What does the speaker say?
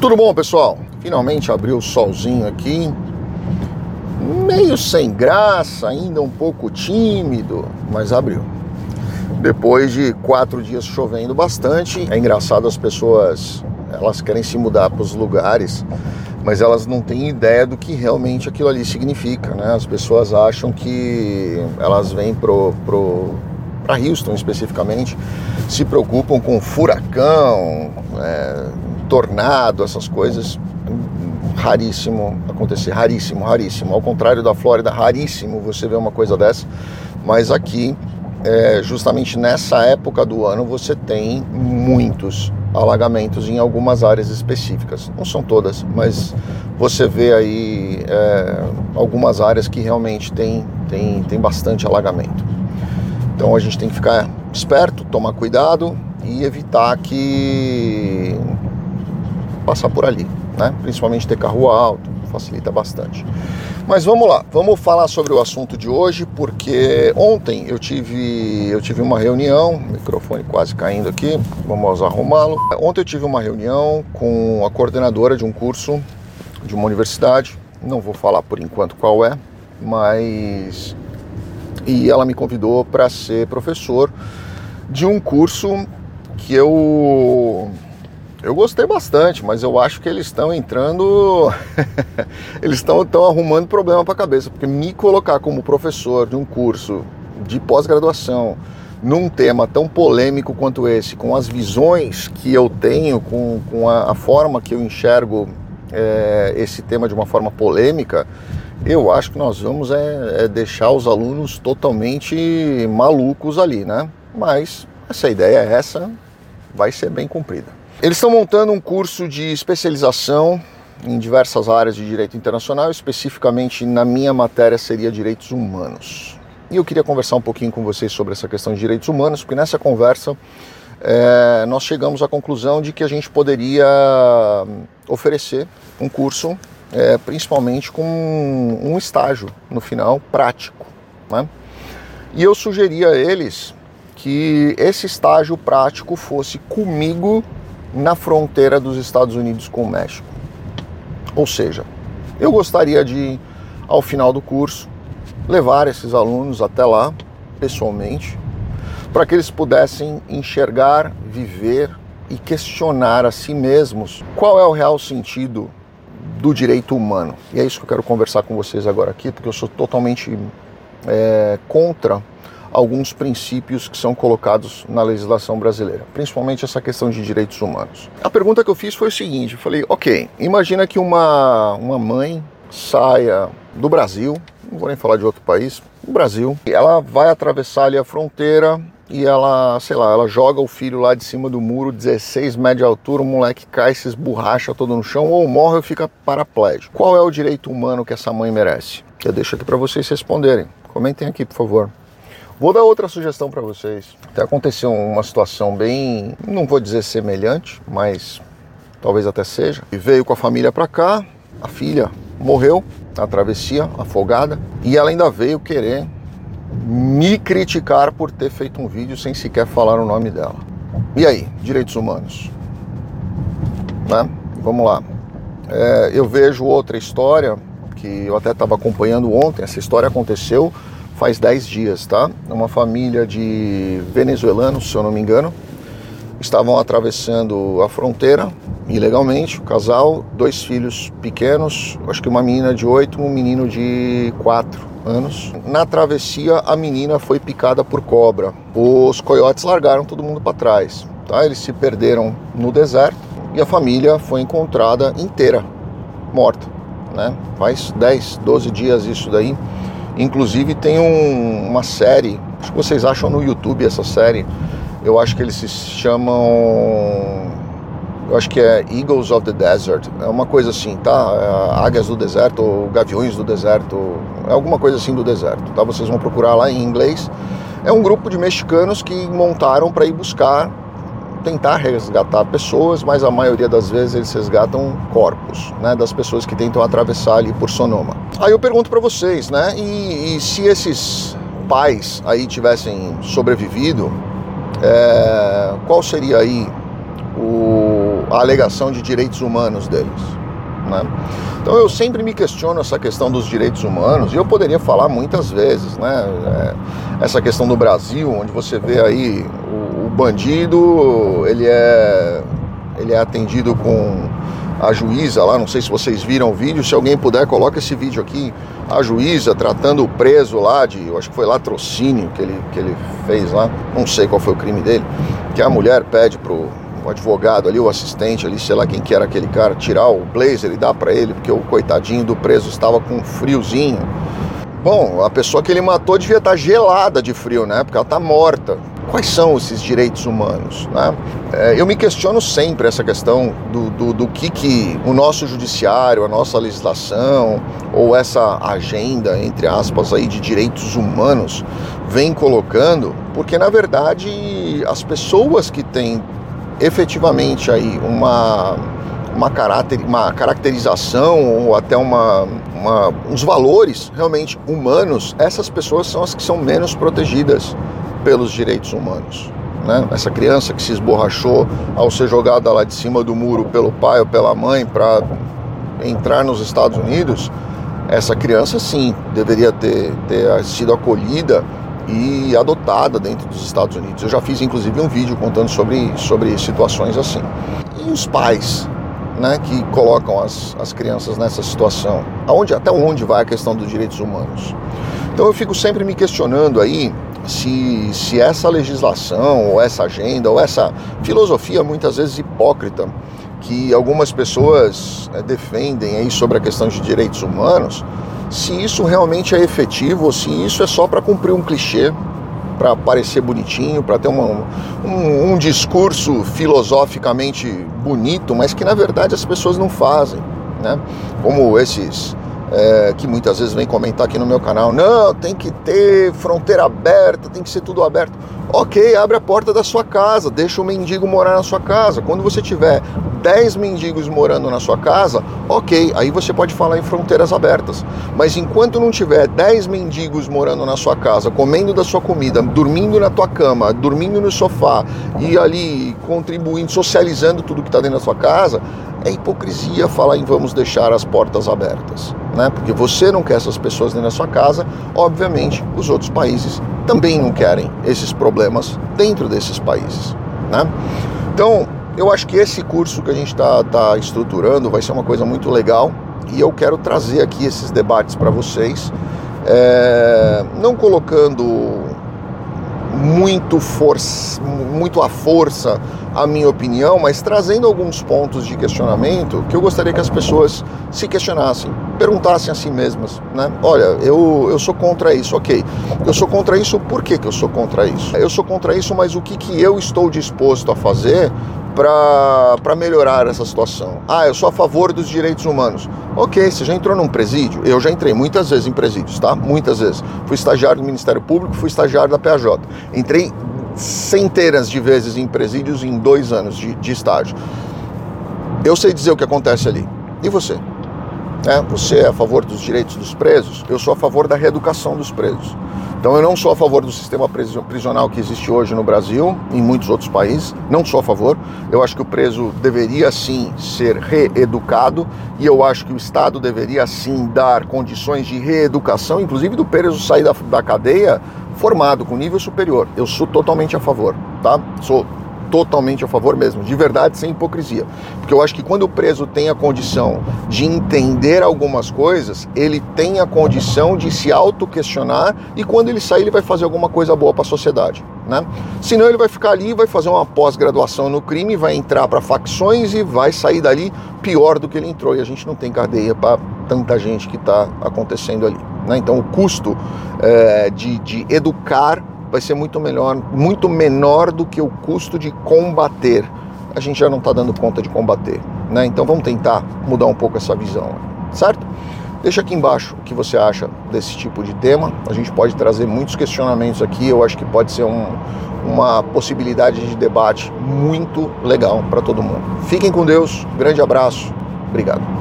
Tudo bom, pessoal? Finalmente abriu o solzinho aqui. Meio sem graça, ainda um pouco tímido, mas abriu. Depois de quatro dias chovendo bastante, é engraçado as pessoas elas querem se mudar para os lugares, mas elas não têm ideia do que realmente aquilo ali significa, né? As pessoas acham que elas vêm pro, pro para Houston especificamente, se preocupam com furacão, é, tornado, essas coisas. Raríssimo acontecer, raríssimo, raríssimo. Ao contrário da Flórida, raríssimo você ver uma coisa dessa. Mas aqui, é, justamente nessa época do ano, você tem muitos alagamentos em algumas áreas específicas. Não são todas, mas você vê aí é, algumas áreas que realmente tem, tem, tem bastante alagamento. Então a gente tem que ficar esperto, tomar cuidado e evitar que passar por ali, né? Principalmente ter carro alto, facilita bastante. Mas vamos lá, vamos falar sobre o assunto de hoje, porque ontem eu tive, eu tive uma reunião, microfone quase caindo aqui, vamos arrumá-lo. Ontem eu tive uma reunião com a coordenadora de um curso de uma universidade, não vou falar por enquanto qual é, mas e ela me convidou para ser professor de um curso que eu eu gostei bastante, mas eu acho que eles estão entrando, eles estão arrumando problema para a cabeça, porque me colocar como professor de um curso de pós-graduação num tema tão polêmico quanto esse, com as visões que eu tenho, com, com a, a forma que eu enxergo é, esse tema de uma forma polêmica, eu acho que nós vamos é, é deixar os alunos totalmente malucos ali, né? Mas essa ideia é essa, vai ser bem cumprida. Eles estão montando um curso de especialização em diversas áreas de direito internacional, especificamente na minha matéria seria direitos humanos. E eu queria conversar um pouquinho com vocês sobre essa questão de direitos humanos, porque nessa conversa é, nós chegamos à conclusão de que a gente poderia oferecer um curso, é, principalmente com um estágio no final prático. Né? E eu sugeri a eles que esse estágio prático fosse comigo na fronteira dos Estados Unidos com o México. Ou seja, eu gostaria de, ao final do curso, levar esses alunos até lá, pessoalmente, para que eles pudessem enxergar, viver e questionar a si mesmos qual é o real sentido do direito humano. E é isso que eu quero conversar com vocês agora aqui, porque eu sou totalmente é, contra alguns princípios que são colocados na legislação brasileira, principalmente essa questão de direitos humanos. A pergunta que eu fiz foi o seguinte: eu falei, ok, imagina que uma, uma mãe saia do Brasil, não vou nem falar de outro país, do Brasil, e ela vai atravessar ali a fronteira e ela, sei lá, ela joga o filho lá de cima do muro, 16 metros de altura, o moleque cai, se esborracha todo no chão, ou morre ou fica paraplégico. Qual é o direito humano que essa mãe merece? Eu deixo aqui para vocês responderem. Comentem aqui, por favor. Vou dar outra sugestão para vocês. Até aconteceu uma situação bem, não vou dizer semelhante, mas talvez até seja. E veio com a família para cá, a filha morreu na travessia, afogada, e ela ainda veio querer me criticar por ter feito um vídeo sem sequer falar o nome dela. E aí, direitos humanos? Né? Vamos lá. É, eu vejo outra história que eu até estava acompanhando ontem. Essa história aconteceu faz 10 dias, tá? Uma família de venezuelanos, se eu não me engano, estavam atravessando a fronteira ilegalmente, o casal, dois filhos pequenos, acho que uma menina de 8, um menino de 4 anos. Na travessia, a menina foi picada por cobra. Os coiotes largaram todo mundo para trás, tá? Eles se perderam no deserto e a família foi encontrada inteira, morta, né? Faz 10, 12 dias isso daí. Inclusive tem um, uma série, acho que vocês acham no YouTube essa série. Eu acho que eles se chamam. Eu acho que é Eagles of the Desert. É uma coisa assim, tá? É Águias do Deserto ou Gaviões do Deserto. É alguma coisa assim do deserto, tá? Vocês vão procurar lá em inglês. É um grupo de mexicanos que montaram para ir buscar tentar resgatar pessoas, mas a maioria das vezes eles resgatam corpos, né, das pessoas que tentam atravessar ali por Sonoma. Aí eu pergunto para vocês, né, e, e, se esses pais aí tivessem sobrevivido, é, qual seria aí o, a alegação de direitos humanos deles. Né? Então eu sempre me questiono essa questão dos direitos humanos e eu poderia falar muitas vezes, né? É, essa questão do Brasil, onde você vê aí bandido, ele é, ele é atendido com a juíza lá, não sei se vocês viram o vídeo, se alguém puder, coloca esse vídeo aqui, a juíza tratando o preso lá de, eu acho que foi latrocínio que ele, que ele fez lá, não sei qual foi o crime dele, que a mulher pede pro o advogado ali, o assistente ali, sei lá quem que era aquele cara, tirar o blazer e dar para ele, porque o coitadinho do preso estava com um friozinho. Bom, a pessoa que ele matou devia estar tá gelada de frio, né? Porque ela está morta. Quais são esses direitos humanos? Né? É, eu me questiono sempre essa questão do, do, do, que, que o nosso judiciário, a nossa legislação ou essa agenda, entre aspas, aí, de direitos humanos vem colocando, porque na verdade as pessoas que têm efetivamente aí uma, uma, caráter, uma caracterização ou até uma, uma, uns valores realmente humanos, essas pessoas são as que são menos protegidas pelos direitos humanos. Né? Essa criança que se esborrachou ao ser jogada lá de cima do muro pelo pai ou pela mãe para entrar nos Estados Unidos, essa criança sim deveria ter, ter sido acolhida e adotada dentro dos Estados Unidos. Eu já fiz inclusive um vídeo contando sobre, sobre situações assim. E os pais né, que colocam as, as crianças nessa situação? Aonde, até onde vai a questão dos direitos humanos? Então eu fico sempre me questionando aí se, se essa legislação, ou essa agenda, ou essa filosofia muitas vezes hipócrita que algumas pessoas é, defendem aí sobre a questão de direitos humanos, se isso realmente é efetivo ou se isso é só para cumprir um clichê, para parecer bonitinho, para ter uma, um, um discurso filosoficamente bonito, mas que na verdade as pessoas não fazem. Né? Como esses é, que muitas vezes vem comentar aqui no meu canal, não, tem que ter fronteira aberta, tem que ser tudo aberto. Ok, abre a porta da sua casa, deixa o mendigo morar na sua casa. Quando você tiver 10 mendigos morando na sua casa, ok, aí você pode falar em fronteiras abertas. Mas enquanto não tiver 10 mendigos morando na sua casa, comendo da sua comida, dormindo na tua cama, dormindo no sofá e ali contribuindo, socializando tudo que está dentro da sua casa, é hipocrisia falar em vamos deixar as portas abertas, né? Porque você não quer essas pessoas dentro da sua casa, obviamente os outros países também não querem esses problemas dentro desses países, né? Então, eu acho que esse curso que a gente está tá estruturando vai ser uma coisa muito legal e eu quero trazer aqui esses debates para vocês, é, não colocando muito, força, muito à força a minha opinião, mas trazendo alguns pontos de questionamento que eu gostaria que as pessoas se questionassem, perguntassem a si mesmas, né? Olha, eu, eu sou contra isso, ok. Eu sou contra isso, por que, que eu sou contra isso? Eu sou contra isso, mas o que, que eu estou disposto a fazer para melhorar essa situação. Ah, eu sou a favor dos direitos humanos. Ok, você já entrou num presídio? Eu já entrei muitas vezes em presídios, tá? Muitas vezes. Fui estagiário do Ministério Público, fui estagiário da PAJ. Entrei centenas de vezes em presídios em dois anos de, de estágio. Eu sei dizer o que acontece ali. E você? É, você é a favor dos direitos dos presos? Eu sou a favor da reeducação dos presos. Então eu não sou a favor do sistema prisional que existe hoje no Brasil, em muitos outros países, não sou a favor. Eu acho que o preso deveria sim ser reeducado e eu acho que o Estado deveria sim dar condições de reeducação, inclusive do preso sair da, da cadeia formado, com nível superior. Eu sou totalmente a favor, tá? Sou totalmente a favor mesmo, de verdade, sem hipocrisia. Porque eu acho que quando o preso tem a condição de entender algumas coisas, ele tem a condição de se auto-questionar e quando ele sair, ele vai fazer alguma coisa boa para a sociedade. Né? Senão ele vai ficar ali, vai fazer uma pós-graduação no crime, vai entrar para facções e vai sair dali pior do que ele entrou. E a gente não tem cadeia para tanta gente que está acontecendo ali. Né? Então o custo é, de, de educar vai ser muito melhor, muito menor do que o custo de combater. A gente já não está dando conta de combater, né? Então vamos tentar mudar um pouco essa visão, certo? Deixa aqui embaixo o que você acha desse tipo de tema. A gente pode trazer muitos questionamentos aqui. Eu acho que pode ser um, uma possibilidade de debate muito legal para todo mundo. Fiquem com Deus. Grande abraço. Obrigado.